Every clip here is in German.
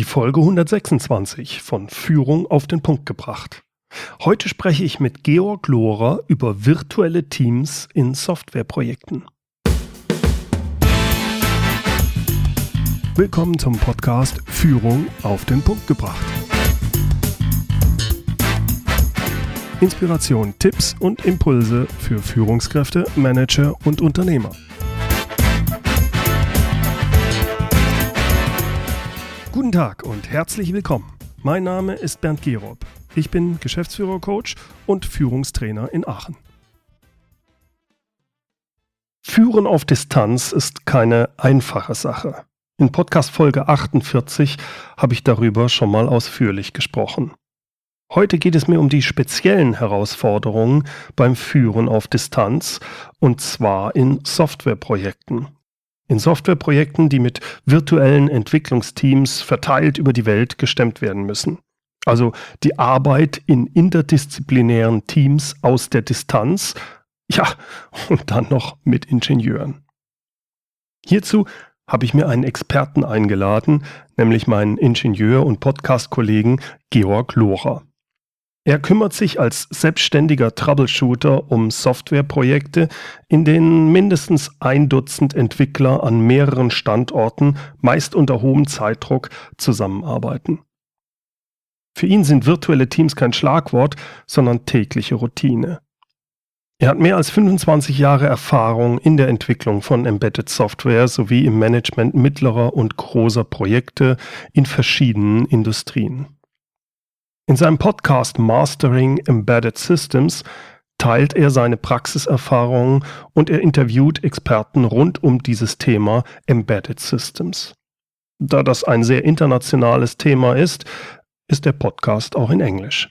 Die Folge 126 von Führung auf den Punkt gebracht. Heute spreche ich mit Georg Lohrer über virtuelle Teams in Softwareprojekten. Willkommen zum Podcast Führung auf den Punkt gebracht. Inspiration, Tipps und Impulse für Führungskräfte, Manager und Unternehmer. Guten Tag und herzlich willkommen. Mein Name ist Bernd Gerob. Ich bin Geschäftsführer-Coach und Führungstrainer in Aachen. Führen auf Distanz ist keine einfache Sache. In Podcast Folge 48 habe ich darüber schon mal ausführlich gesprochen. Heute geht es mir um die speziellen Herausforderungen beim Führen auf Distanz und zwar in Softwareprojekten in Softwareprojekten, die mit virtuellen Entwicklungsteams verteilt über die Welt gestemmt werden müssen. Also die Arbeit in interdisziplinären Teams aus der Distanz, ja, und dann noch mit Ingenieuren. Hierzu habe ich mir einen Experten eingeladen, nämlich meinen Ingenieur und Podcast-Kollegen Georg Lohrer. Er kümmert sich als selbstständiger Troubleshooter um Softwareprojekte, in denen mindestens ein Dutzend Entwickler an mehreren Standorten, meist unter hohem Zeitdruck, zusammenarbeiten. Für ihn sind virtuelle Teams kein Schlagwort, sondern tägliche Routine. Er hat mehr als 25 Jahre Erfahrung in der Entwicklung von Embedded Software sowie im Management mittlerer und großer Projekte in verschiedenen Industrien. In seinem Podcast Mastering Embedded Systems teilt er seine Praxiserfahrungen und er interviewt Experten rund um dieses Thema Embedded Systems. Da das ein sehr internationales Thema ist, ist der Podcast auch in Englisch.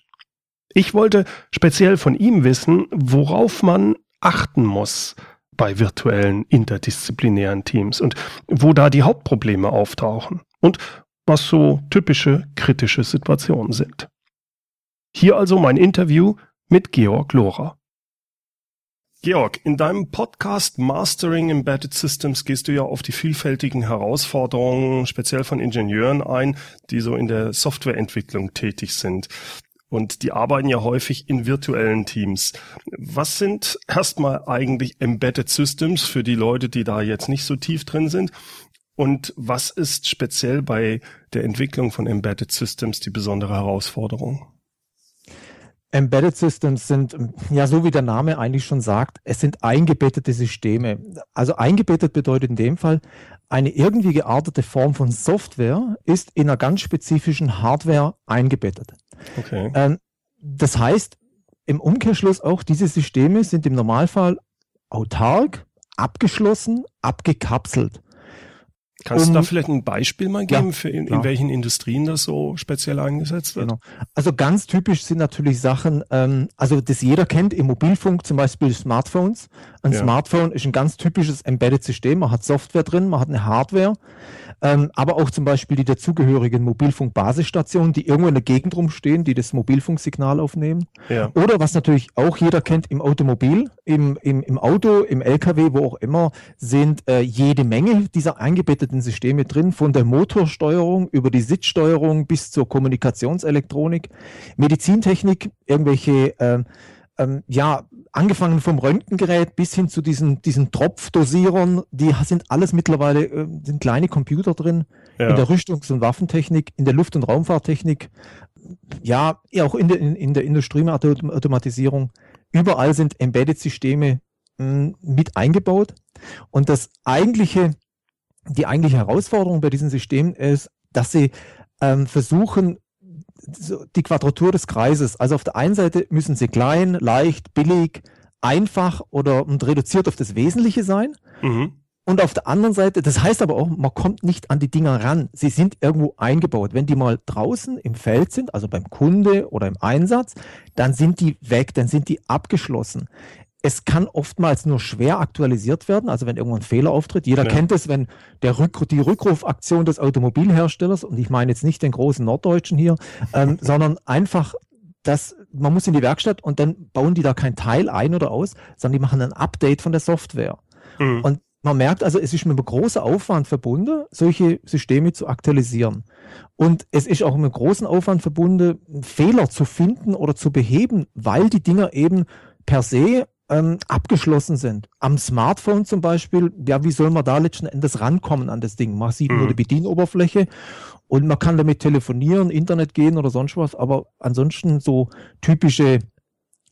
Ich wollte speziell von ihm wissen, worauf man achten muss bei virtuellen interdisziplinären Teams und wo da die Hauptprobleme auftauchen und was so typische kritische Situationen sind. Hier also mein Interview mit Georg Lohrer. Georg, in deinem Podcast Mastering Embedded Systems gehst du ja auf die vielfältigen Herausforderungen, speziell von Ingenieuren ein, die so in der Softwareentwicklung tätig sind. Und die arbeiten ja häufig in virtuellen Teams. Was sind erstmal eigentlich Embedded Systems für die Leute, die da jetzt nicht so tief drin sind? Und was ist speziell bei der Entwicklung von Embedded Systems die besondere Herausforderung? Embedded Systems sind, ja, so wie der Name eigentlich schon sagt, es sind eingebettete Systeme. Also eingebettet bedeutet in dem Fall, eine irgendwie geartete Form von Software ist in einer ganz spezifischen Hardware eingebettet. Okay. Ähm, das heißt, im Umkehrschluss auch, diese Systeme sind im Normalfall autark, abgeschlossen, abgekapselt. Kannst um, du da vielleicht ein Beispiel mal geben, ja, für in, in, welchen Industrien das so speziell eingesetzt wird? Genau. Also ganz typisch sind natürlich Sachen, ähm, also das jeder kennt im Mobilfunk, zum Beispiel Smartphones. Ein ja. Smartphone ist ein ganz typisches Embedded-System. Man hat Software drin, man hat eine Hardware ähm, aber auch zum Beispiel die dazugehörigen Mobilfunkbasisstationen, die irgendwo in der Gegend rumstehen, die das Mobilfunksignal aufnehmen. Ja. Oder was natürlich auch jeder kennt im Automobil, im, im, im Auto, im LKW, wo auch immer, sind äh, jede Menge dieser eingebetteten Systeme drin, von der Motorsteuerung über die Sitzsteuerung bis zur Kommunikationselektronik, Medizintechnik, irgendwelche äh, ähm, ja, angefangen vom Röntgengerät bis hin zu diesen, diesen Tropfdosierern, die sind alles mittlerweile, äh, sind kleine Computer drin, ja. in der Rüstungs- und Waffentechnik, in der Luft- und Raumfahrttechnik, ja, auch in der, in, in der Industrieautomatisierung. Überall sind Embedded-Systeme hm, mit eingebaut. Und das eigentliche, die eigentliche Herausforderung bei diesen Systemen ist, dass sie ähm, versuchen, die Quadratur des Kreises. Also auf der einen Seite müssen sie klein, leicht, billig, einfach oder und reduziert auf das Wesentliche sein. Mhm. Und auf der anderen Seite, das heißt aber auch, man kommt nicht an die Dinger ran. Sie sind irgendwo eingebaut. Wenn die mal draußen im Feld sind, also beim Kunde oder im Einsatz, dann sind die weg, dann sind die abgeschlossen es kann oftmals nur schwer aktualisiert werden, also wenn irgendwann ein Fehler auftritt. Jeder ja. kennt es, wenn der Rück die Rückrufaktion des Automobilherstellers, und ich meine jetzt nicht den großen Norddeutschen hier, ähm, sondern einfach, dass man muss in die Werkstatt und dann bauen die da kein Teil ein oder aus, sondern die machen ein Update von der Software. Mhm. Und man merkt also, es ist mit einem großen Aufwand verbunden, solche Systeme zu aktualisieren. Und es ist auch mit einem großen Aufwand verbunden, Fehler zu finden oder zu beheben, weil die Dinger eben per se ähm, abgeschlossen sind. Am Smartphone zum Beispiel, ja, wie soll man da letzten Endes rankommen an das Ding? Man sieht mhm. nur die Bedienoberfläche und man kann damit telefonieren, Internet gehen oder sonst was, aber ansonsten so typische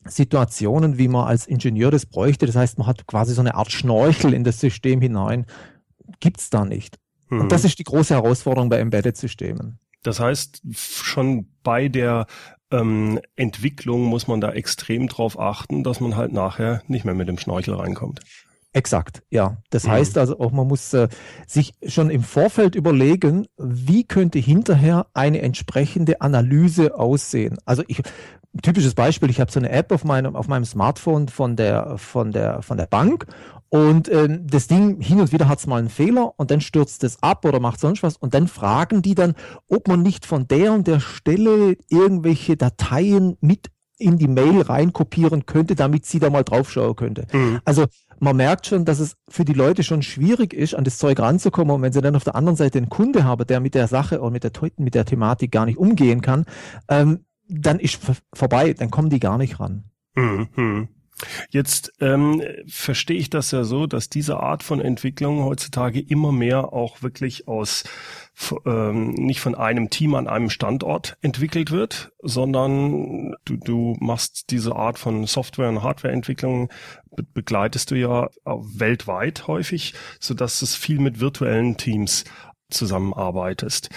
Situationen, wie man als Ingenieur das bräuchte, das heißt, man hat quasi so eine Art Schnorchel in das System hinein, gibt's da nicht. Mhm. Und das ist die große Herausforderung bei Embedded-Systemen. Das heißt, schon bei der ähm, Entwicklung muss man da extrem drauf achten, dass man halt nachher nicht mehr mit dem Schnorchel reinkommt. Exakt, ja. Das mhm. heißt also auch, man muss äh, sich schon im Vorfeld überlegen, wie könnte hinterher eine entsprechende Analyse aussehen. Also ich, typisches Beispiel, ich habe so eine App auf meinem, auf meinem Smartphone von der, von der, von der Bank und ähm, das Ding, hin und wieder hat es mal einen Fehler und dann stürzt es ab oder macht sonst was. Und dann fragen die dann, ob man nicht von der und der Stelle irgendwelche Dateien mit in die Mail reinkopieren könnte, damit sie da mal draufschauen könnte. Mhm. Also man merkt schon, dass es für die Leute schon schwierig ist, an das Zeug ranzukommen. Und wenn sie dann auf der anderen Seite einen Kunde haben, der mit der Sache oder mit der, mit der Thematik gar nicht umgehen kann, ähm, dann ist vorbei, dann kommen die gar nicht ran. Mhm. Jetzt ähm, verstehe ich das ja so, dass diese Art von Entwicklung heutzutage immer mehr auch wirklich aus ähm, nicht von einem Team an einem Standort entwickelt wird, sondern du, du machst diese Art von Software- und Hardwareentwicklung be begleitest du ja weltweit häufig, so dass es viel mit virtuellen Teams zusammenarbeitest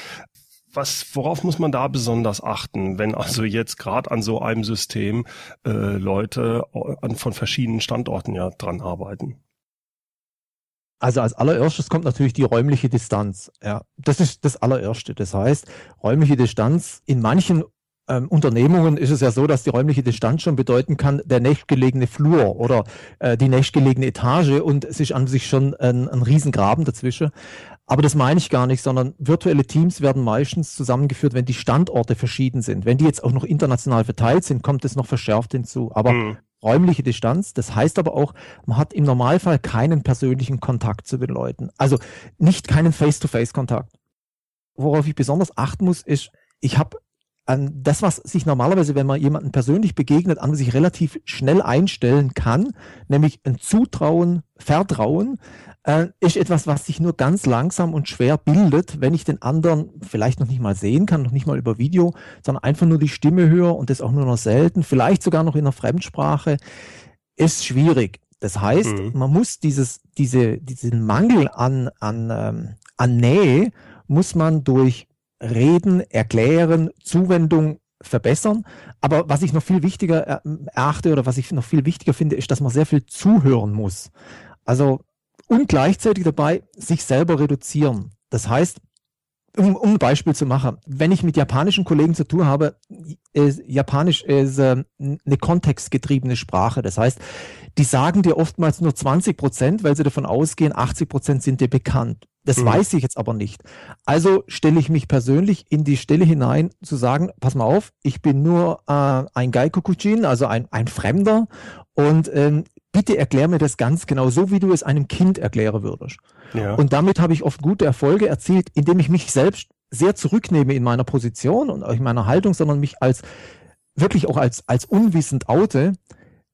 was, worauf muss man da besonders achten, wenn also jetzt gerade an so einem System äh, Leute an, von verschiedenen Standorten ja dran arbeiten? Also als allererstes kommt natürlich die räumliche Distanz. Ja, das ist das allererste. Das heißt, räumliche Distanz in manchen ähm, Unternehmungen ist es ja so, dass die räumliche Distanz schon bedeuten kann, der nächstgelegene Flur oder äh, die nächstgelegene Etage und es ist an sich schon ein, ein Riesengraben dazwischen. Aber das meine ich gar nicht, sondern virtuelle Teams werden meistens zusammengeführt, wenn die Standorte verschieden sind. Wenn die jetzt auch noch international verteilt sind, kommt es noch verschärft hinzu. Aber mhm. räumliche Distanz, das heißt aber auch, man hat im Normalfall keinen persönlichen Kontakt zu den Leuten. Also nicht keinen Face-to-Face-Kontakt. Worauf ich besonders achten muss, ist, ich habe an das, was sich normalerweise, wenn man jemanden persönlich begegnet, an sich relativ schnell einstellen kann, nämlich ein Zutrauen, Vertrauen, äh, ist etwas, was sich nur ganz langsam und schwer bildet, wenn ich den anderen vielleicht noch nicht mal sehen kann, noch nicht mal über Video, sondern einfach nur die Stimme höre und das auch nur noch selten, vielleicht sogar noch in einer Fremdsprache, ist schwierig. Das heißt, mhm. man muss dieses, diese, diesen Mangel an, an, ähm, an Nähe muss man durch Reden, Erklären, Zuwendung verbessern. Aber was ich noch viel wichtiger erachte oder was ich noch viel wichtiger finde, ist, dass man sehr viel zuhören muss. Also und gleichzeitig dabei sich selber reduzieren. Das heißt, um, um ein Beispiel zu machen, wenn ich mit japanischen Kollegen zu tun habe, ist, Japanisch ist äh, eine kontextgetriebene Sprache. Das heißt, die sagen dir oftmals nur 20 Prozent, weil sie davon ausgehen, 80 Prozent sind dir bekannt. Das mhm. weiß ich jetzt aber nicht. Also stelle ich mich persönlich in die Stelle hinein, zu sagen, pass mal auf, ich bin nur äh, ein Gaikokujin, also ein, ein Fremder und ähm, bitte erklär mir das ganz genau, so wie du es einem Kind erklären würdest. Ja. Und damit habe ich oft gute Erfolge erzielt, indem ich mich selbst sehr zurücknehme in meiner Position und in meiner Haltung, sondern mich als wirklich auch als, als unwissend oute.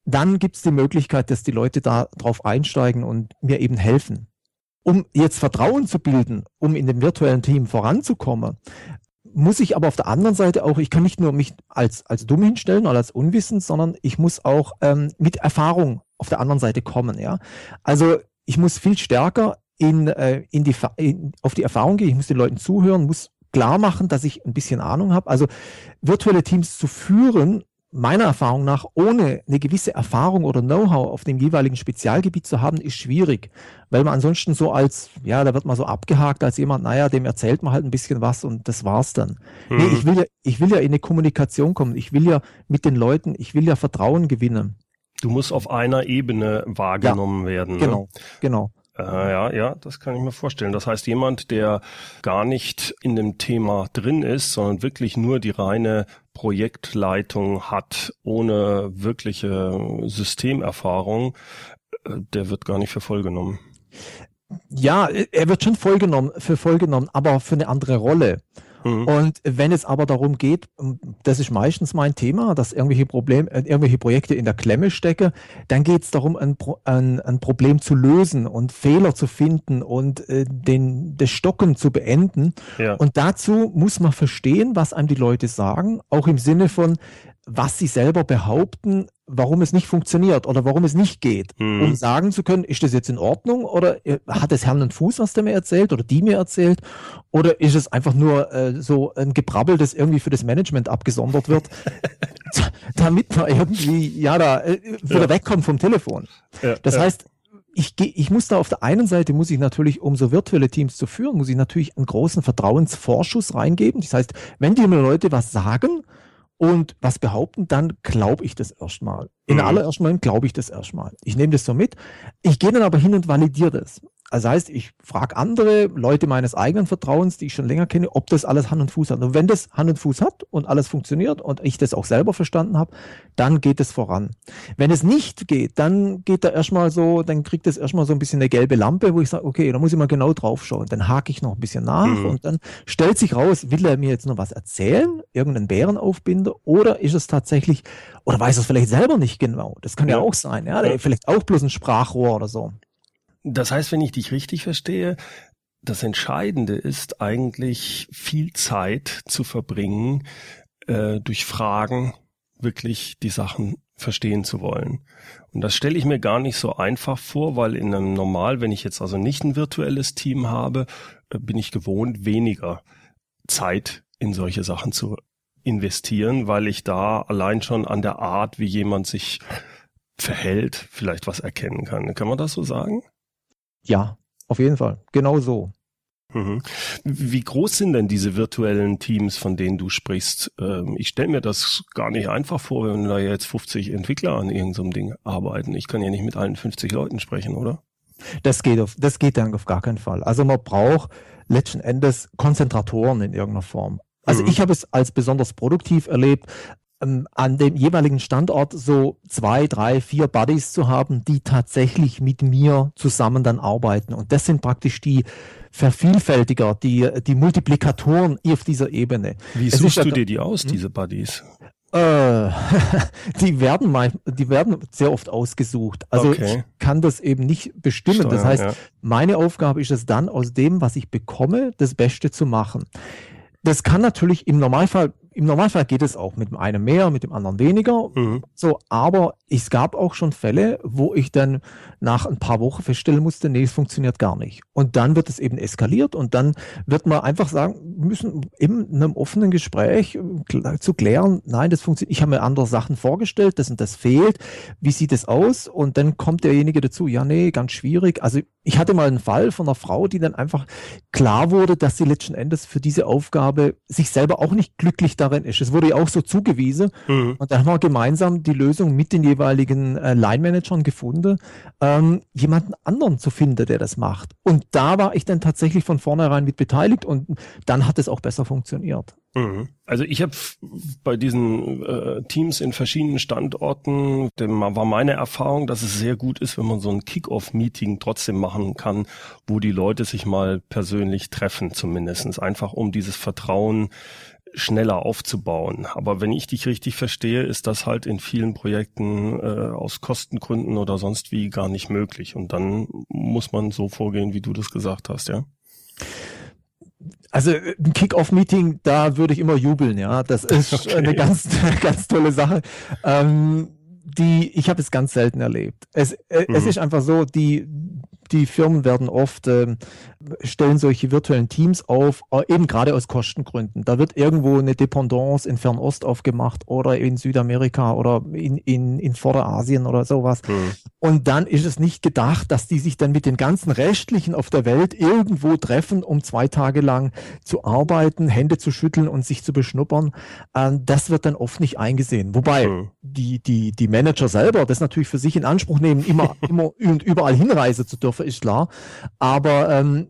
Dann gibt es die Möglichkeit, dass die Leute da drauf einsteigen und mir eben helfen. Um jetzt Vertrauen zu bilden, um in dem virtuellen Team voranzukommen, muss ich aber auf der anderen Seite auch, ich kann nicht nur mich als, als dumm hinstellen oder als unwissend, sondern ich muss auch ähm, mit Erfahrung auf der anderen Seite kommen. Ja, also ich muss viel stärker in, äh, in die, in, auf die Erfahrung gehen. Ich muss den Leuten zuhören, muss klar machen, dass ich ein bisschen Ahnung habe. Also virtuelle Teams zu führen, meiner Erfahrung nach, ohne eine gewisse Erfahrung oder Know-how auf dem jeweiligen Spezialgebiet zu haben, ist schwierig, weil man ansonsten so als, ja, da wird man so abgehakt als jemand, naja, dem erzählt man halt ein bisschen was und das war's dann. Mhm. Nee, ich will ja, ich will ja in eine Kommunikation kommen. Ich will ja mit den Leuten, ich will ja Vertrauen gewinnen. Du musst auf einer Ebene wahrgenommen ja, werden. Ne? Genau, genau. Äh, ja, ja, das kann ich mir vorstellen. Das heißt, jemand, der gar nicht in dem Thema drin ist, sondern wirklich nur die reine Projektleitung hat, ohne wirkliche Systemerfahrung, äh, der wird gar nicht für voll genommen. Ja, er wird schon vollgenommen, für vollgenommen, aber für eine andere Rolle. Mhm. Und wenn es aber darum geht, das ist meistens mein Thema, dass irgendwelche Probleme, äh, irgendwelche Projekte in der Klemme stecke, dann geht es darum, ein, ein, ein, Problem zu lösen und Fehler zu finden und äh, den, das Stocken zu beenden. Ja. Und dazu muss man verstehen, was einem die Leute sagen, auch im Sinne von, was sie selber behaupten, warum es nicht funktioniert oder warum es nicht geht, mhm. um sagen zu können, ist das jetzt in Ordnung oder äh, hat es Herrn einen Fuß, was der mir erzählt oder die mir erzählt oder ist es einfach nur äh, so ein Gebrabbel, das irgendwie für das Management abgesondert wird, damit man irgendwie ja da äh, wieder ja. wegkommt vom Telefon. Ja, das ja. heißt, ich, geh, ich muss da auf der einen Seite, muss ich natürlich, um so virtuelle Teams zu führen, muss ich natürlich einen großen Vertrauensvorschuss reingeben. Das heißt, wenn die mir Leute was sagen, und was behaupten, dann glaube ich das erstmal. In mhm. allerersten Moment glaube ich das erstmal. Ich nehme das so mit. Ich gehe dann aber hin und validiere das. Also heißt, ich frage andere Leute meines eigenen Vertrauens, die ich schon länger kenne, ob das alles Hand und Fuß hat. Und wenn das Hand und Fuß hat und alles funktioniert und ich das auch selber verstanden habe, dann geht es voran. Wenn es nicht geht, dann geht da erstmal so, dann kriegt es erstmal so ein bisschen eine gelbe Lampe, wo ich sage, okay, da muss ich mal genau drauf schauen. Dann hake ich noch ein bisschen nach mhm. und dann stellt sich raus, will er mir jetzt noch was erzählen, irgendeinen Bärenaufbinder, oder ist es tatsächlich, oder weiß er es vielleicht selber nicht genau. Das kann ja, ja auch sein, ja, vielleicht auch bloß ein Sprachrohr oder so. Das heißt, wenn ich dich richtig verstehe, das Entscheidende ist eigentlich viel Zeit zu verbringen, äh, durch Fragen wirklich die Sachen verstehen zu wollen. Und das stelle ich mir gar nicht so einfach vor, weil in einem Normal, wenn ich jetzt also nicht ein virtuelles Team habe, äh, bin ich gewohnt, weniger Zeit in solche Sachen zu investieren, weil ich da allein schon an der Art, wie jemand sich verhält, vielleicht was erkennen kann. Kann man das so sagen? Ja, auf jeden Fall. Genau so. Mhm. Wie groß sind denn diese virtuellen Teams, von denen du sprichst? Ähm, ich stelle mir das gar nicht einfach vor, wenn da jetzt 50 Entwickler an irgendeinem Ding arbeiten. Ich kann ja nicht mit allen 50 Leuten sprechen, oder? Das geht auf, das geht dann auf gar keinen Fall. Also man braucht letzten Endes Konzentratoren in irgendeiner Form. Also mhm. ich habe es als besonders produktiv erlebt, ähm, an dem jeweiligen Standort so zwei, drei, vier Buddies zu haben, die tatsächlich mit mir zusammen dann arbeiten. Und das sind praktisch die Vervielfältiger, die, die Multiplikatoren auf dieser Ebene. Wie es suchst du dir die aus, hm? diese Buddies? Äh, die werden mal, die werden sehr oft ausgesucht. Also okay. ich kann das eben nicht bestimmen. Steuern, das heißt, ja. meine Aufgabe ist es dann, aus dem, was ich bekomme, das Beste zu machen. Das kann natürlich im Normalfall im Normalfall geht es auch mit dem einen mehr, mit dem anderen weniger. Mhm. So, aber es gab auch schon Fälle, wo ich dann nach ein paar Wochen feststellen musste, nee, es funktioniert gar nicht. Und dann wird es eben eskaliert und dann wird man einfach sagen, müssen in einem offenen Gespräch äh, zu klären, nein, das funktioniert, ich habe mir andere Sachen vorgestellt, das und das fehlt. Wie sieht es aus? Und dann kommt derjenige dazu, ja, nee, ganz schwierig. Also ich hatte mal einen Fall von einer Frau, die dann einfach klar wurde, dass sie letzten Endes für diese Aufgabe sich selber auch nicht glücklich da darin ist. Es wurde ja auch so zugewiesen mhm. und da haben wir gemeinsam die Lösung mit den jeweiligen äh, Line-Managern gefunden, ähm, jemanden anderen zu finden, der das macht. Und da war ich dann tatsächlich von vornherein mit beteiligt und dann hat es auch besser funktioniert. Mhm. Also ich habe bei diesen äh, Teams in verschiedenen Standorten, dem war meine Erfahrung, dass es sehr gut ist, wenn man so ein Kick-off-Meeting trotzdem machen kann, wo die Leute sich mal persönlich treffen, zumindestens einfach um dieses Vertrauen schneller aufzubauen. Aber wenn ich dich richtig verstehe, ist das halt in vielen Projekten äh, aus Kostengründen oder sonst wie gar nicht möglich. Und dann muss man so vorgehen, wie du das gesagt hast, ja? Also ein Kick-Off-Meeting, da würde ich immer jubeln, ja. Das ist okay. eine ganz, ganz tolle Sache. Ähm, die, ich habe es ganz selten erlebt. Es, äh, mhm. es ist einfach so, die, die Firmen werden oft, äh, stellen solche virtuellen Teams auf, äh, eben gerade aus Kostengründen. Da wird irgendwo eine Dependance in Fernost aufgemacht oder in Südamerika oder in, in, in Vorderasien oder sowas. Mhm. Und dann ist es nicht gedacht, dass die sich dann mit den ganzen Restlichen auf der Welt irgendwo treffen, um zwei Tage lang zu arbeiten, Hände zu schütteln und sich zu beschnuppern. Ähm, das wird dann oft nicht eingesehen. Wobei mhm. die, die, die Manager selber das natürlich für sich in Anspruch nehmen, immer, immer und überall hinreisen zu dürfen ist klar. Aber ähm,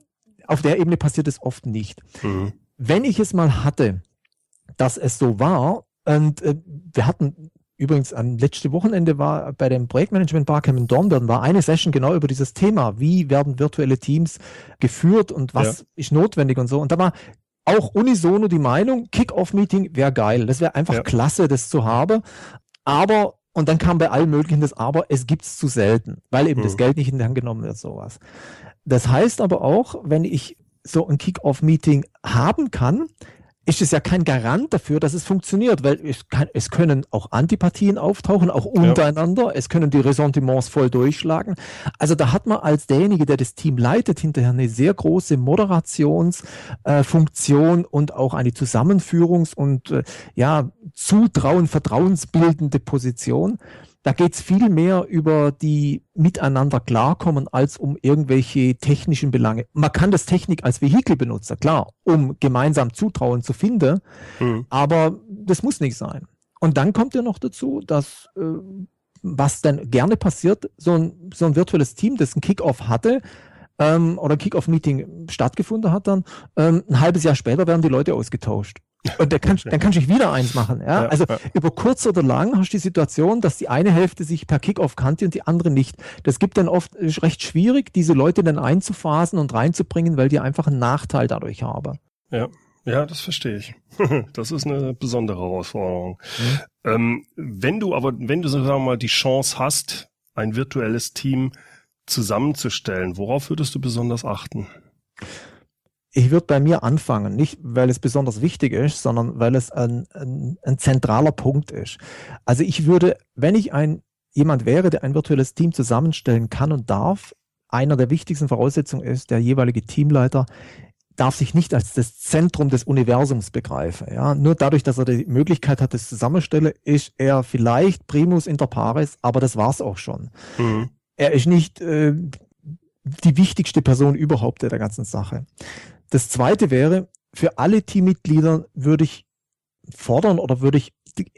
auf der Ebene passiert es oft nicht. Mhm. Wenn ich es mal hatte, dass es so war, und äh, wir hatten übrigens am letzte Wochenende war bei dem Projektmanagement Barcamp in Dornbirn war eine Session genau über dieses Thema. Wie werden virtuelle Teams geführt und was ja. ist notwendig und so. Und da war auch unisono die Meinung, Kick-Off-Meeting wäre geil. Das wäre einfach ja. klasse, das zu haben. Aber, und dann kam bei allen möglichen das Aber, es gibt es zu selten, weil eben hm. das Geld nicht in die Hand genommen wird, sowas. Das heißt aber auch, wenn ich so ein Kick-Off-Meeting haben kann, ist es ja kein Garant dafür, dass es funktioniert, weil es, kann, es können auch Antipathien auftauchen, auch untereiner. Ja. Es können die Ressentiments voll durchschlagen. Also da hat man als derjenige, der das Team leitet, hinterher eine sehr große Moderationsfunktion äh, und auch eine Zusammenführungs- und äh, ja Zutrauen, vertrauensbildende Position. Da geht es viel mehr über die miteinander klarkommen als um irgendwelche technischen Belange. Man kann das Technik als Vehikel benutzen, klar, um gemeinsam Zutrauen zu finden, mhm. aber das muss nicht sein. Und dann kommt ja noch dazu, dass äh, was dann gerne passiert, so ein, so ein virtuelles Team, das ein Kickoff hatte, ähm, oder Kickoff-Meeting stattgefunden hat dann, ähm, ein halbes Jahr später werden die Leute ausgetauscht. Und dann kannst, dann kannst du wieder eins machen. Ja? ja also ja. über kurz oder lang hast du die Situation, dass die eine Hälfte sich per Kickoff kannte und die andere nicht. Das gibt dann oft recht schwierig, diese Leute dann einzuphasen und reinzubringen, weil die einfach einen Nachteil dadurch haben. Ja. Ja, das verstehe ich. das ist eine besondere Herausforderung. Mhm. Ähm, wenn du aber, wenn du sagen wir mal die Chance hast, ein virtuelles Team zusammenzustellen, worauf würdest du besonders achten? Ich würde bei mir anfangen, nicht weil es besonders wichtig ist, sondern weil es ein, ein, ein zentraler Punkt ist. Also ich würde, wenn ich ein jemand wäre, der ein virtuelles Team zusammenstellen kann und darf, einer der wichtigsten Voraussetzungen ist, der jeweilige Teamleiter darf sich nicht als das Zentrum des Universums begreifen. Ja? Nur dadurch, dass er die Möglichkeit hat, das zusammenstellen, ist er vielleicht primus inter pares, aber das war's auch schon. Mhm. Er ist nicht äh, die wichtigste Person überhaupt der ganzen Sache. Das zweite wäre, für alle Teammitglieder würde ich fordern oder würde ich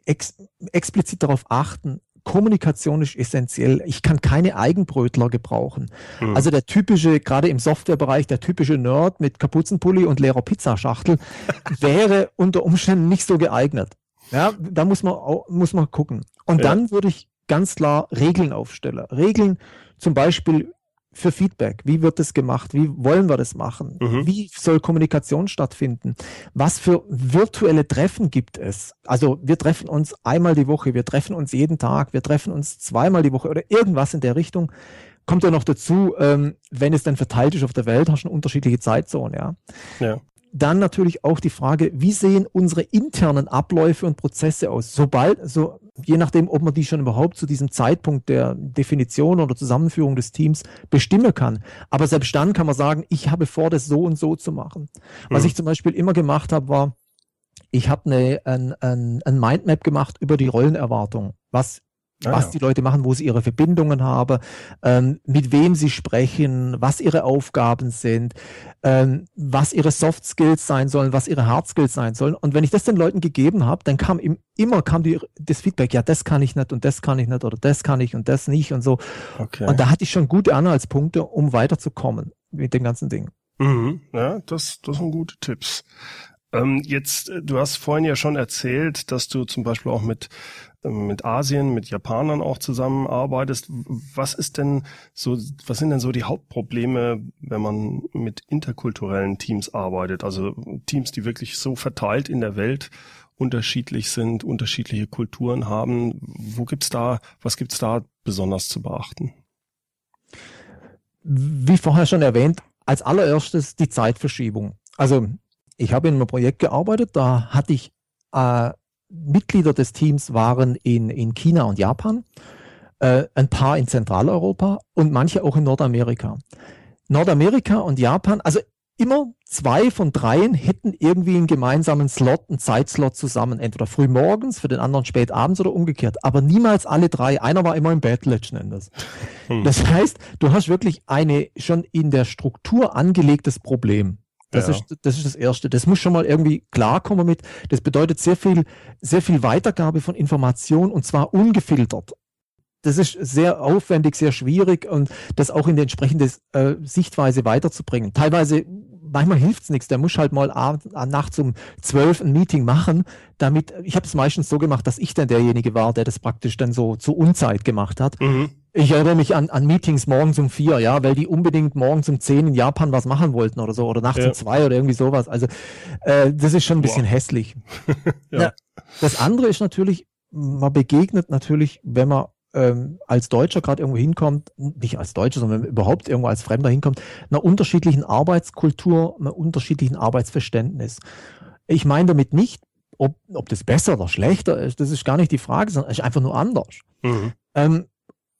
ex explizit darauf achten, Kommunikation ist essentiell. Ich kann keine Eigenbrötler gebrauchen. Mhm. Also der typische, gerade im Softwarebereich, der typische Nerd mit Kapuzenpulli und leerer Pizzaschachtel wäre unter Umständen nicht so geeignet. Ja, da muss man, muss man gucken. Und ja. dann würde ich ganz klar Regeln aufstellen. Regeln zum Beispiel für Feedback? Wie wird das gemacht? Wie wollen wir das machen? Mhm. Wie soll Kommunikation stattfinden? Was für virtuelle Treffen gibt es? Also wir treffen uns einmal die Woche, wir treffen uns jeden Tag, wir treffen uns zweimal die Woche oder irgendwas in der Richtung. Kommt ja noch dazu, ähm, wenn es dann verteilt ist auf der Welt, hast du eine unterschiedliche Zeitzone, ja. ja. Dann natürlich auch die Frage, wie sehen unsere internen Abläufe und Prozesse aus? Sobald, so, je nachdem, ob man die schon überhaupt zu diesem Zeitpunkt der Definition oder Zusammenführung des Teams bestimmen kann. Aber selbst dann kann man sagen, ich habe vor, das so und so zu machen. Was mhm. ich zum Beispiel immer gemacht habe, war, ich habe eine, ein, ein, ein Mindmap gemacht über die Rollenerwartung. Was Ah, was ja. die Leute machen, wo sie ihre Verbindungen haben, ähm, mit wem sie sprechen, was ihre Aufgaben sind, ähm, was ihre Soft Skills sein sollen, was ihre Hard Skills sein sollen. Und wenn ich das den Leuten gegeben habe, dann kam im, immer kam die, das Feedback, ja, das kann ich nicht und das kann ich nicht oder das kann ich und das nicht und so. Okay. Und da hatte ich schon gute Anhaltspunkte, um weiterzukommen mit dem ganzen Ding. Mhm. Ja, das, das sind gute Tipps. Ähm, jetzt, äh, du hast vorhin ja schon erzählt, dass du zum Beispiel auch mit mit Asien, mit Japanern auch zusammenarbeitest. Was ist denn so, was sind denn so die Hauptprobleme, wenn man mit interkulturellen Teams arbeitet? Also Teams, die wirklich so verteilt in der Welt unterschiedlich sind, unterschiedliche Kulturen haben. Wo gibt's da, was gibt's da besonders zu beachten? Wie vorher schon erwähnt, als allererstes die Zeitverschiebung. Also ich habe in einem Projekt gearbeitet, da hatte ich äh, Mitglieder des Teams waren in, in China und Japan, äh, ein paar in Zentraleuropa und manche auch in Nordamerika. Nordamerika und Japan, also immer zwei von dreien hätten irgendwie einen gemeinsamen Slot, einen Zeitslot zusammen, entweder früh morgens, für den anderen spät abends oder umgekehrt, aber niemals alle drei. Einer war immer im Bett letzten Endes. Hm. Das heißt, du hast wirklich eine schon in der Struktur angelegtes Problem. Das, ja. ist, das ist das Erste. Das muss schon mal irgendwie klarkommen mit. Das bedeutet sehr viel, sehr viel Weitergabe von Informationen und zwar ungefiltert. Das ist sehr aufwendig, sehr schwierig und das auch in die entsprechende äh, Sichtweise weiterzubringen. Teilweise manchmal hilft es nichts. Der muss halt mal abend, nachts um zwölf ein Meeting machen, damit, ich habe es meistens so gemacht, dass ich dann derjenige war, der das praktisch dann so zur Unzeit gemacht hat. Mhm. Ich erinnere mich an, an Meetings morgens um vier, ja, weil die unbedingt morgens um zehn in Japan was machen wollten oder so, oder nachts ja. um zwei oder irgendwie sowas. Also äh, das ist schon ein bisschen wow. hässlich. ja. ja. Das andere ist natürlich, man begegnet natürlich, wenn man ähm, als Deutscher gerade irgendwo hinkommt, nicht als Deutscher, sondern überhaupt irgendwo als Fremder hinkommt, einer unterschiedlichen Arbeitskultur, einem unterschiedlichen Arbeitsverständnis. Ich meine damit nicht, ob, ob das besser oder schlechter ist, das ist gar nicht die Frage, sondern es ist einfach nur anders. Mhm. Ähm,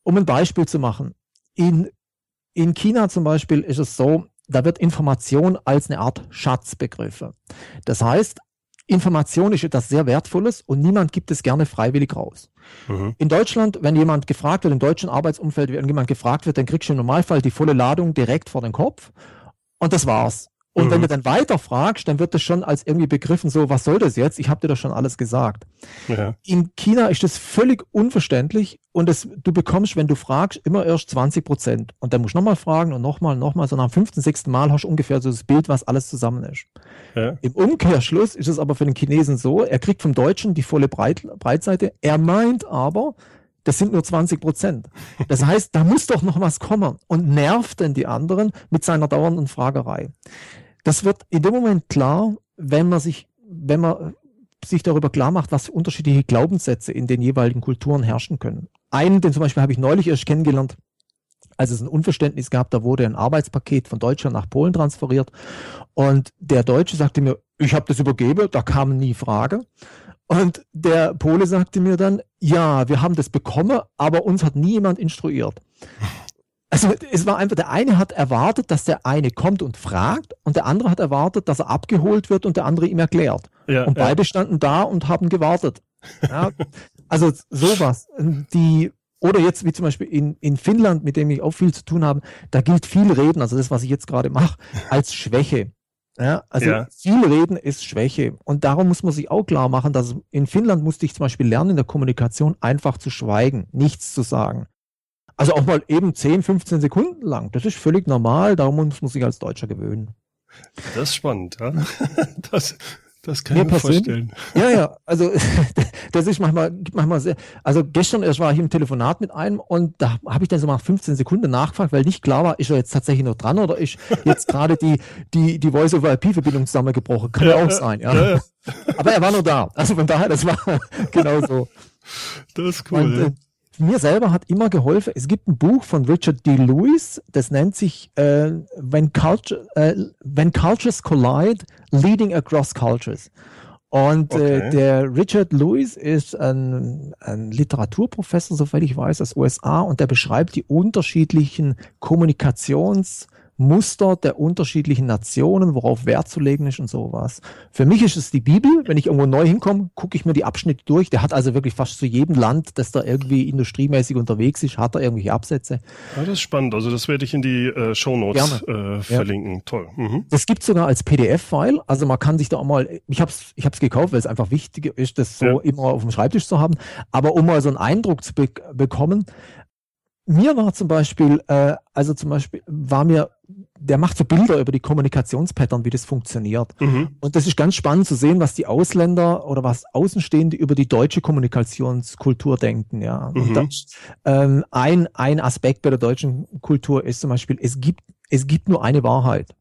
um ein Beispiel zu machen, in, in China zum Beispiel ist es so, da wird Information als eine Art Schatz begriffen. Das heißt, Information ist etwas sehr Wertvolles und niemand gibt es gerne freiwillig raus. Mhm. In Deutschland, wenn jemand gefragt wird, im deutschen Arbeitsumfeld, wenn jemand gefragt wird, dann kriegst du im Normalfall die volle Ladung direkt vor den Kopf und das war's. Und mhm. wenn du dann weiter fragst, dann wird das schon als irgendwie begriffen, so, was soll das jetzt? Ich habe dir doch schon alles gesagt. Ja. In China ist das völlig unverständlich und das, du bekommst, wenn du fragst, immer erst 20 Prozent. Und dann musst du nochmal fragen und nochmal, nochmal, so nach dem fünften, sechsten Mal hast du ungefähr so das Bild, was alles zusammen ist. Ja. Im Umkehrschluss ist es aber für den Chinesen so, er kriegt vom Deutschen die volle Breit, Breitseite. Er meint aber, das sind nur 20 Prozent. Das heißt, da muss doch noch was kommen und nervt denn die anderen mit seiner dauernden Fragerei. Das wird in dem Moment klar, wenn man sich, wenn man sich darüber klar macht, was unterschiedliche Glaubenssätze in den jeweiligen Kulturen herrschen können. Einen, den zum Beispiel habe ich neulich erst kennengelernt, als es ein Unverständnis gab, da wurde ein Arbeitspaket von Deutschland nach Polen transferiert und der Deutsche sagte mir, ich habe das übergeben, da kam nie Frage. Und der Pole sagte mir dann, ja, wir haben das bekommen, aber uns hat nie jemand instruiert. Also es war einfach, der eine hat erwartet, dass der eine kommt und fragt und der andere hat erwartet, dass er abgeholt wird und der andere ihm erklärt. Ja, und beide ja. standen da und haben gewartet. Ja, also sowas. Die, oder jetzt wie zum Beispiel in, in Finnland, mit dem ich auch viel zu tun habe, da gilt viel Reden, also das, was ich jetzt gerade mache, als Schwäche. Ja, also ja. viel reden ist Schwäche. Und darum muss man sich auch klar machen, dass in Finnland musste ich zum Beispiel lernen, in der Kommunikation einfach zu schweigen, nichts zu sagen. Also auch mal eben 10, 15 Sekunden lang. Das ist völlig normal, darum muss man sich als Deutscher gewöhnen. Das ist spannend, ja. Das, das kann ich mir vorstellen. Ja, ja, also das ist manchmal, manchmal sehr, also gestern erst war ich im Telefonat mit einem und da habe ich dann so mal 15 Sekunden nachgefragt, weil nicht klar war, ist er jetzt tatsächlich noch dran oder ist jetzt gerade die, die, die Voice-over-IP-Verbindung zusammengebrochen. Kann ja auch sein, ja. ja. Aber er war nur da. Also von daher, das war genau so. Das ist cool. Und, äh, mir selber hat immer geholfen, es gibt ein Buch von Richard D. Lewis, das nennt sich äh, When, Culture, äh, When Cultures Collide, Leading Across Cultures. Und äh, okay. äh, der Richard Lewis ist ein, ein Literaturprofessor, soweit ich weiß, aus USA, und der beschreibt die unterschiedlichen Kommunikations- Muster der unterschiedlichen Nationen, worauf Wert zu legen ist und sowas. Für mich ist es die Bibel. Wenn ich irgendwo neu hinkomme, gucke ich mir die Abschnitte durch. Der hat also wirklich fast zu jedem Land, das da irgendwie industriemäßig unterwegs ist, hat er irgendwelche Absätze. Ja, das ist spannend. Also das werde ich in die äh, Shownotes äh, verlinken. Ja. Toll. Mhm. Das gibt sogar als PDF-File. Also man kann sich da auch mal, ich habe es ich hab's gekauft, weil es einfach wichtig ist, das so ja. immer auf dem Schreibtisch zu haben. Aber um mal so einen Eindruck zu be bekommen, mir war zum Beispiel, äh, also zum Beispiel war mir, der macht so Bilder über die Kommunikationspattern, wie das funktioniert. Mhm. Und das ist ganz spannend zu sehen, was die Ausländer oder was Außenstehende über die deutsche Kommunikationskultur denken. Ja, mhm. das, ähm, ein ein Aspekt bei der deutschen Kultur ist zum Beispiel, es gibt es gibt nur eine Wahrheit.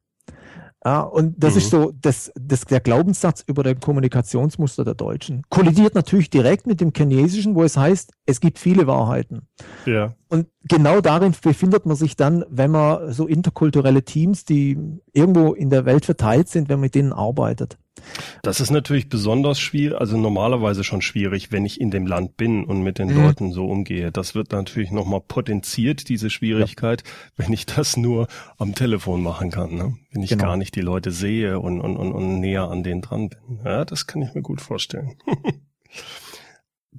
Ja, und das mhm. ist so das, das, der Glaubenssatz über den Kommunikationsmuster der Deutschen. Kollidiert natürlich direkt mit dem Chinesischen, wo es heißt, es gibt viele Wahrheiten. Ja. Und genau darin befindet man sich dann, wenn man so interkulturelle Teams, die irgendwo in der Welt verteilt sind, wenn man mit denen arbeitet. Das ist natürlich besonders schwierig, also normalerweise schon schwierig, wenn ich in dem Land bin und mit den mhm. Leuten so umgehe. Das wird natürlich nochmal potenziert, diese Schwierigkeit, ja. wenn ich das nur am Telefon machen kann, ne? wenn ich genau. gar nicht die Leute sehe und, und, und, und näher an denen dran bin. Ja, das kann ich mir gut vorstellen.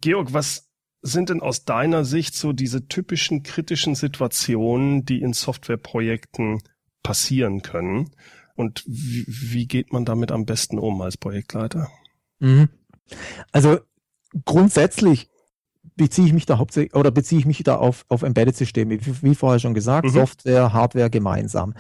Georg, was sind denn aus deiner Sicht so diese typischen kritischen Situationen, die in Softwareprojekten passieren können? Und wie, wie geht man damit am besten um als Projektleiter? Mhm. Also grundsätzlich beziehe ich mich da hauptsächlich oder beziehe ich mich da auf, auf Embedded-Systeme, wie, wie, vorher schon gesagt, mhm. Software, Hardware gemeinsam.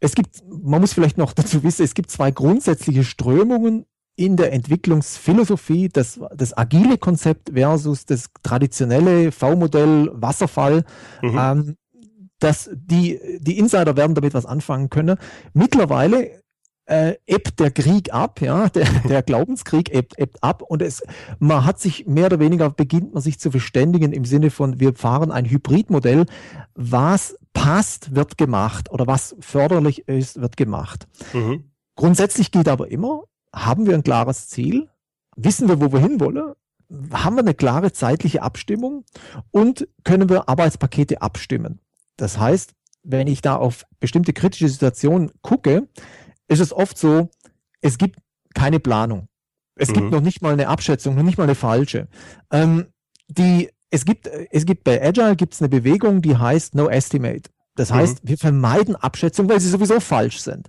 es gibt, man muss vielleicht noch dazu wissen, es gibt zwei grundsätzliche Strömungen in der Entwicklungsphilosophie, das, das agile Konzept versus das traditionelle V-Modell Wasserfall. Mhm. Ähm, dass die, die Insider werden damit was anfangen können. Mittlerweile äh, ebbt der Krieg ab, ja, der, der Glaubenskrieg ebbt, ebbt ab und es, man hat sich mehr oder weniger beginnt man sich zu verständigen im Sinne von, wir fahren ein Hybridmodell, was passt, wird gemacht oder was förderlich ist, wird gemacht. Mhm. Grundsätzlich gilt aber immer, haben wir ein klares Ziel, wissen wir, wo wir hinwollen, haben wir eine klare zeitliche Abstimmung und können wir Arbeitspakete abstimmen. Das heißt, wenn ich da auf bestimmte kritische Situationen gucke, ist es oft so, es gibt keine Planung. Es mhm. gibt noch nicht mal eine Abschätzung, noch nicht mal eine falsche. Ähm, die, es gibt, es gibt bei Agile gibt's eine Bewegung, die heißt No Estimate. Das mhm. heißt, wir vermeiden Abschätzungen, weil sie sowieso falsch sind.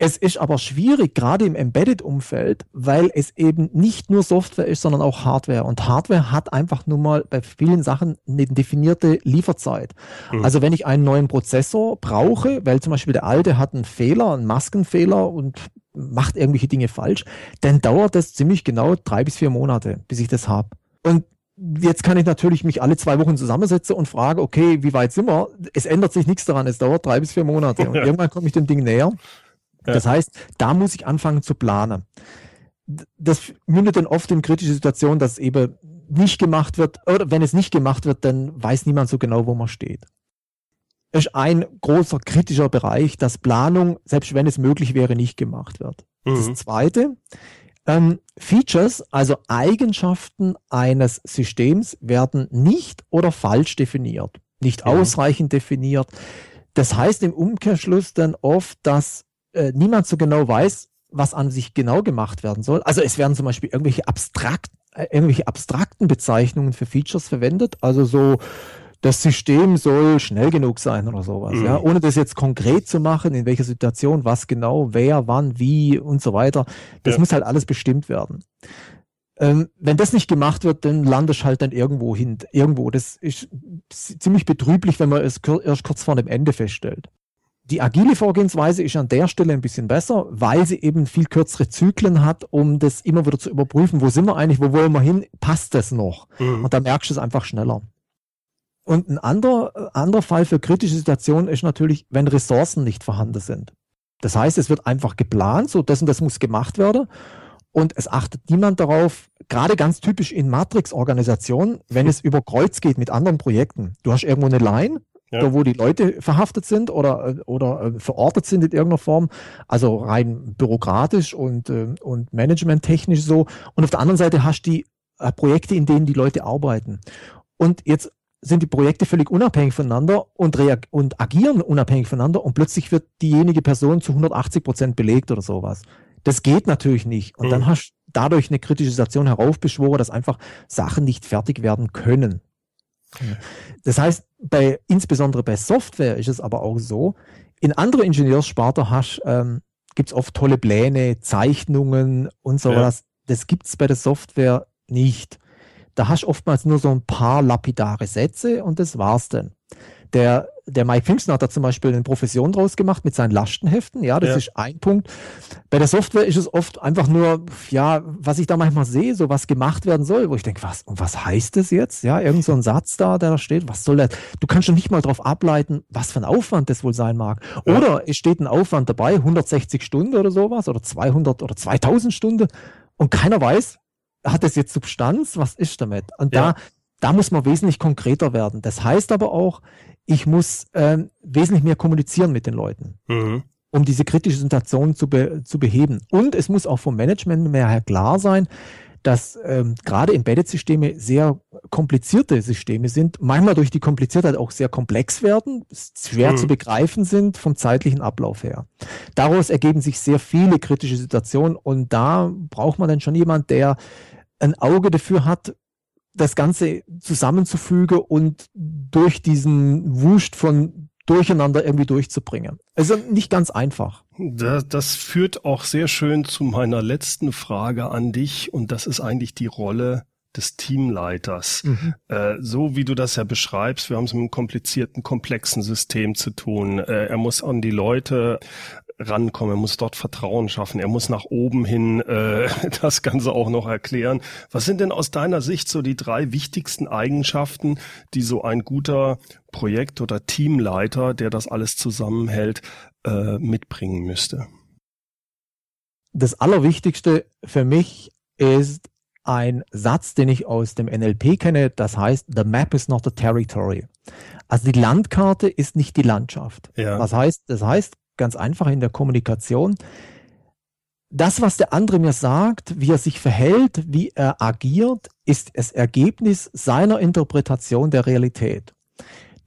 Es ist aber schwierig, gerade im Embedded-Umfeld, weil es eben nicht nur Software ist, sondern auch Hardware. Und Hardware hat einfach nur mal bei vielen Sachen eine definierte Lieferzeit. Mhm. Also wenn ich einen neuen Prozessor brauche, weil zum Beispiel der alte hat einen Fehler, einen Maskenfehler und macht irgendwelche Dinge falsch, dann dauert das ziemlich genau drei bis vier Monate, bis ich das habe. Und jetzt kann ich natürlich mich alle zwei Wochen zusammensetzen und frage, okay, wie weit sind wir? Es ändert sich nichts daran, es dauert drei bis vier Monate. Und irgendwann komme ich dem Ding näher. Ja. Das heißt, da muss ich anfangen zu planen. Das mündet dann oft in kritische Situationen, dass eben nicht gemacht wird, oder wenn es nicht gemacht wird, dann weiß niemand so genau, wo man steht. Das ist ein großer kritischer Bereich, dass Planung, selbst wenn es möglich wäre, nicht gemacht wird. Mhm. Das zweite, ähm, Features, also Eigenschaften eines Systems, werden nicht oder falsch definiert, nicht ja. ausreichend definiert. Das heißt im Umkehrschluss dann oft, dass äh, niemand so genau weiß, was an sich genau gemacht werden soll. Also es werden zum Beispiel irgendwelche abstrakt, äh, irgendwelche abstrakten Bezeichnungen für Features verwendet. Also so, das System soll schnell genug sein oder sowas, mhm. ja, ohne das jetzt konkret zu machen, in welcher Situation, was genau, wer, wann, wie und so weiter. Das ja. muss halt alles bestimmt werden. Ähm, wenn das nicht gemacht wird, dann landest halt dann irgendwo hin, irgendwo. Das ist ziemlich betrüblich, wenn man es erst kurz vor dem Ende feststellt. Die agile Vorgehensweise ist an der Stelle ein bisschen besser, weil sie eben viel kürzere Zyklen hat, um das immer wieder zu überprüfen. Wo sind wir eigentlich? Wo wollen wir hin? Passt das noch? Mhm. Und da merkst du es einfach schneller. Und ein anderer, anderer Fall für kritische Situationen ist natürlich, wenn Ressourcen nicht vorhanden sind. Das heißt, es wird einfach geplant, so das und das muss gemacht werden. Und es achtet niemand darauf, gerade ganz typisch in Matrix-Organisationen, wenn es über Kreuz geht mit anderen Projekten. Du hast irgendwo eine Line ja. da wo die Leute verhaftet sind oder, oder äh, verortet sind in irgendeiner Form, also rein bürokratisch und, äh, und managementtechnisch so. Und auf der anderen Seite hast du die äh, Projekte, in denen die Leute arbeiten. Und jetzt sind die Projekte völlig unabhängig voneinander und, und agieren unabhängig voneinander und plötzlich wird diejenige Person zu 180 Prozent belegt oder sowas. Das geht natürlich nicht. Und mhm. dann hast du dadurch eine kritische Situation heraufbeschworen, dass einfach Sachen nicht fertig werden können. Das heißt, bei, insbesondere bei Software ist es aber auch so, in anderen Ingenieurssparten hast, ähm, gibt es oft tolle Pläne, Zeichnungen und so ja. Das gibt es bei der Software nicht. Da hast du oftmals nur so ein paar lapidare Sätze und das war's dann. Der der Mike Pfingsten hat da zum Beispiel eine Profession draus gemacht mit seinen Lastenheften. Ja, das ja. ist ein Punkt. Bei der Software ist es oft einfach nur, ja, was ich da manchmal sehe, so was gemacht werden soll, wo ich denke, was, und was heißt das jetzt? Ja, irgend so ein Satz da, der da steht, was soll das? Du kannst schon nicht mal darauf ableiten, was für ein Aufwand das wohl sein mag. Ja. Oder es steht ein Aufwand dabei, 160 Stunden oder sowas, oder 200 oder 2000 Stunden, und keiner weiß, hat das jetzt Substanz? Was ist damit? Und ja. da, da muss man wesentlich konkreter werden. Das heißt aber auch, ich muss äh, wesentlich mehr kommunizieren mit den Leuten, mhm. um diese kritische Situation zu, be zu beheben. Und es muss auch vom Management mehr klar sein, dass ähm, gerade Embedded-Systeme sehr komplizierte Systeme sind, manchmal durch die Kompliziertheit auch sehr komplex werden, schwer mhm. zu begreifen sind vom zeitlichen Ablauf her. Daraus ergeben sich sehr viele kritische Situationen und da braucht man dann schon jemand, der ein Auge dafür hat, das Ganze zusammenzufügen und durch diesen Wust von Durcheinander irgendwie durchzubringen. Also nicht ganz einfach. Das, das führt auch sehr schön zu meiner letzten Frage an dich und das ist eigentlich die Rolle des Teamleiters. Mhm. Äh, so wie du das ja beschreibst, wir haben es mit einem komplizierten, komplexen System zu tun. Äh, er muss an die Leute rankommen, er muss dort Vertrauen schaffen, er muss nach oben hin äh, das Ganze auch noch erklären. Was sind denn aus deiner Sicht so die drei wichtigsten Eigenschaften, die so ein guter Projekt- oder Teamleiter, der das alles zusammenhält, äh, mitbringen müsste? Das Allerwichtigste für mich ist ein Satz, den ich aus dem NLP kenne, das heißt, the map is not the territory. Also die Landkarte ist nicht die Landschaft. Ja. Was heißt, das heißt ganz einfach in der Kommunikation, das, was der andere mir sagt, wie er sich verhält, wie er agiert, ist das Ergebnis seiner Interpretation der Realität.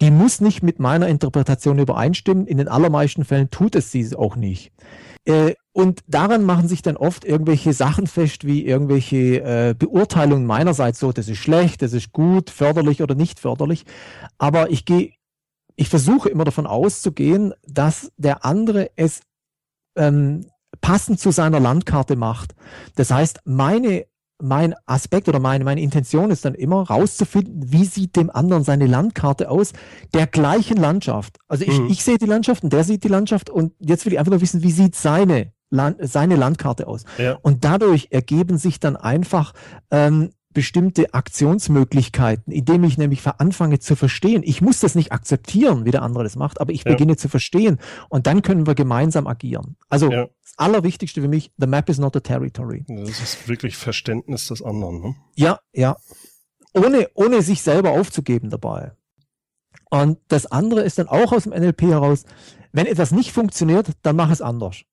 Die muss nicht mit meiner Interpretation übereinstimmen. In den allermeisten Fällen tut es sie auch nicht. Äh, und daran machen sich dann oft irgendwelche Sachen fest, wie irgendwelche äh, Beurteilungen meinerseits, so, das ist schlecht, das ist gut, förderlich oder nicht förderlich. Aber ich gehe, ich versuche immer davon auszugehen, dass der andere es ähm, passend zu seiner Landkarte macht. Das heißt, meine mein Aspekt oder meine, meine Intention ist dann immer rauszufinden, wie sieht dem anderen seine Landkarte aus, der gleichen Landschaft. Also ich, mhm. ich sehe die Landschaft und der sieht die Landschaft und jetzt will ich einfach nur wissen, wie sieht seine, Land, seine Landkarte aus. Ja. Und dadurch ergeben sich dann einfach ähm, bestimmte Aktionsmöglichkeiten, indem ich nämlich anfange zu verstehen. Ich muss das nicht akzeptieren, wie der andere das macht, aber ich ja. beginne zu verstehen und dann können wir gemeinsam agieren. Also ja. das Allerwichtigste für mich, the map is not a territory. Das ist wirklich Verständnis des anderen. Ne? Ja, ja. Ohne, ohne sich selber aufzugeben dabei. Und das andere ist dann auch aus dem NLP heraus, wenn etwas nicht funktioniert, dann mach es anders.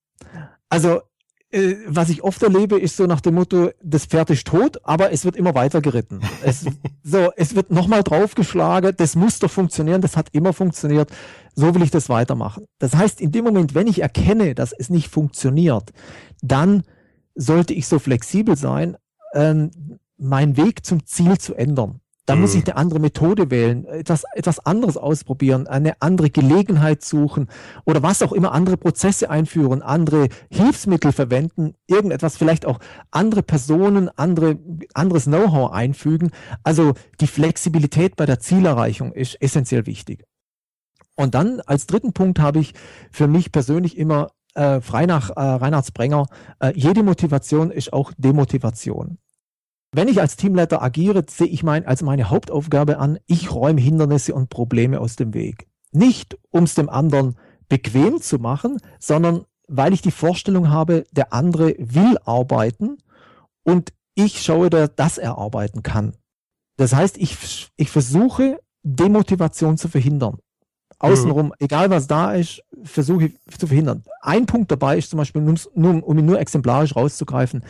Also äh, was ich oft erlebe, ist so nach dem Motto, das Pferd ist tot, aber es wird immer weiter geritten. Es, so, es wird nochmal draufgeschlagen, das muss doch funktionieren, das hat immer funktioniert, so will ich das weitermachen. Das heißt, in dem Moment, wenn ich erkenne, dass es nicht funktioniert, dann sollte ich so flexibel sein, ähm, meinen Weg zum Ziel zu ändern. Da mhm. muss ich eine andere Methode wählen, etwas, etwas anderes ausprobieren, eine andere Gelegenheit suchen oder was auch immer, andere Prozesse einführen, andere Hilfsmittel verwenden, irgendetwas, vielleicht auch andere Personen, andere, anderes Know-how einfügen. Also die Flexibilität bei der Zielerreichung ist essentiell wichtig. Und dann als dritten Punkt habe ich für mich persönlich immer äh, frei nach äh, Reinhard Sprenger, äh, jede Motivation ist auch Demotivation. Wenn ich als Teamleiter agiere, sehe ich mein, als meine Hauptaufgabe an, ich räume Hindernisse und Probleme aus dem Weg. Nicht, um es dem anderen bequem zu machen, sondern weil ich die Vorstellung habe, der andere will arbeiten und ich schaue, dass er arbeiten kann. Das heißt, ich, ich versuche, Demotivation zu verhindern. Außenrum, mhm. egal was da ist, versuche ich zu verhindern. Ein Punkt dabei ist zum Beispiel, nur, um ihn nur exemplarisch rauszugreifen,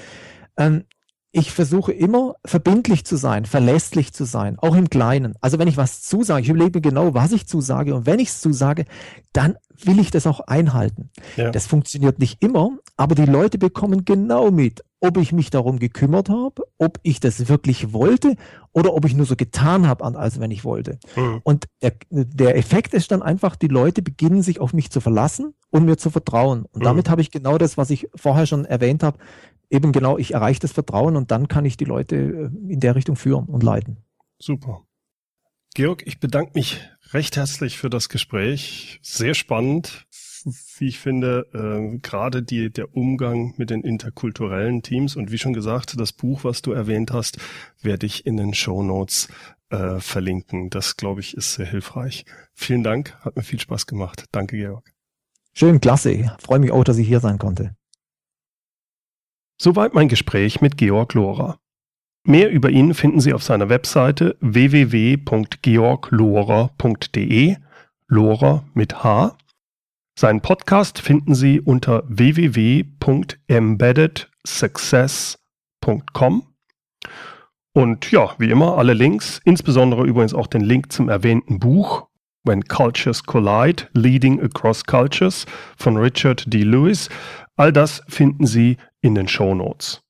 ähm, ich versuche immer verbindlich zu sein, verlässlich zu sein, auch im Kleinen. Also wenn ich was zusage, ich überlege mir genau, was ich zusage und wenn ich es zusage, dann will ich das auch einhalten. Ja. Das funktioniert nicht immer, aber die Leute bekommen genau mit, ob ich mich darum gekümmert habe, ob ich das wirklich wollte oder ob ich nur so getan habe, als wenn ich wollte. Mhm. Und der, der Effekt ist dann einfach, die Leute beginnen sich auf mich zu verlassen und mir zu vertrauen. Und mhm. damit habe ich genau das, was ich vorher schon erwähnt habe, eben genau, ich erreiche das Vertrauen und dann kann ich die Leute äh, in der Richtung führen und leiten. Super. Georg, ich bedanke mich recht herzlich für das Gespräch. Sehr spannend, wie ich finde, äh, gerade die, der Umgang mit den interkulturellen Teams und wie schon gesagt, das Buch, was du erwähnt hast, werde ich in den Show Notes äh, verlinken. Das, glaube ich, ist sehr hilfreich. Vielen Dank, hat mir viel Spaß gemacht. Danke, Georg. Schön, klasse. Freue mich auch, dass ich hier sein konnte. Soweit mein Gespräch mit Georg Lohrer. Mehr über ihn finden Sie auf seiner Webseite www.georglohrer.de, Lohrer mit H. Seinen Podcast finden Sie unter www.embeddedsuccess.com. Und ja, wie immer, alle Links, insbesondere übrigens auch den Link zum erwähnten Buch When Cultures Collide, Leading Across Cultures von Richard D. Lewis. All das finden Sie in den Show Notes.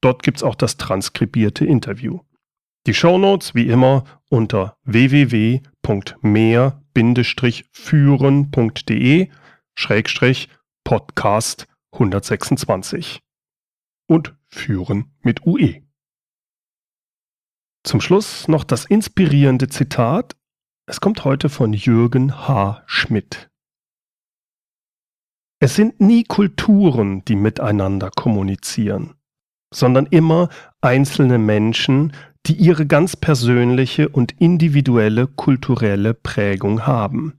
Dort gibt es auch das transkribierte Interview. Die Show Notes wie immer unter www.mehr-führen.de Schrägstrich Podcast 126 und führen mit UE. Zum Schluss noch das inspirierende Zitat. Es kommt heute von Jürgen H. Schmidt. Es sind nie Kulturen, die miteinander kommunizieren, sondern immer einzelne Menschen, die ihre ganz persönliche und individuelle kulturelle Prägung haben.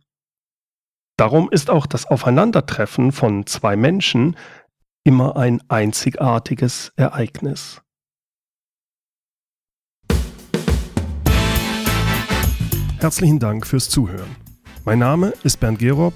Darum ist auch das Aufeinandertreffen von zwei Menschen immer ein einzigartiges Ereignis. Herzlichen Dank fürs Zuhören. Mein Name ist Bernd Gerob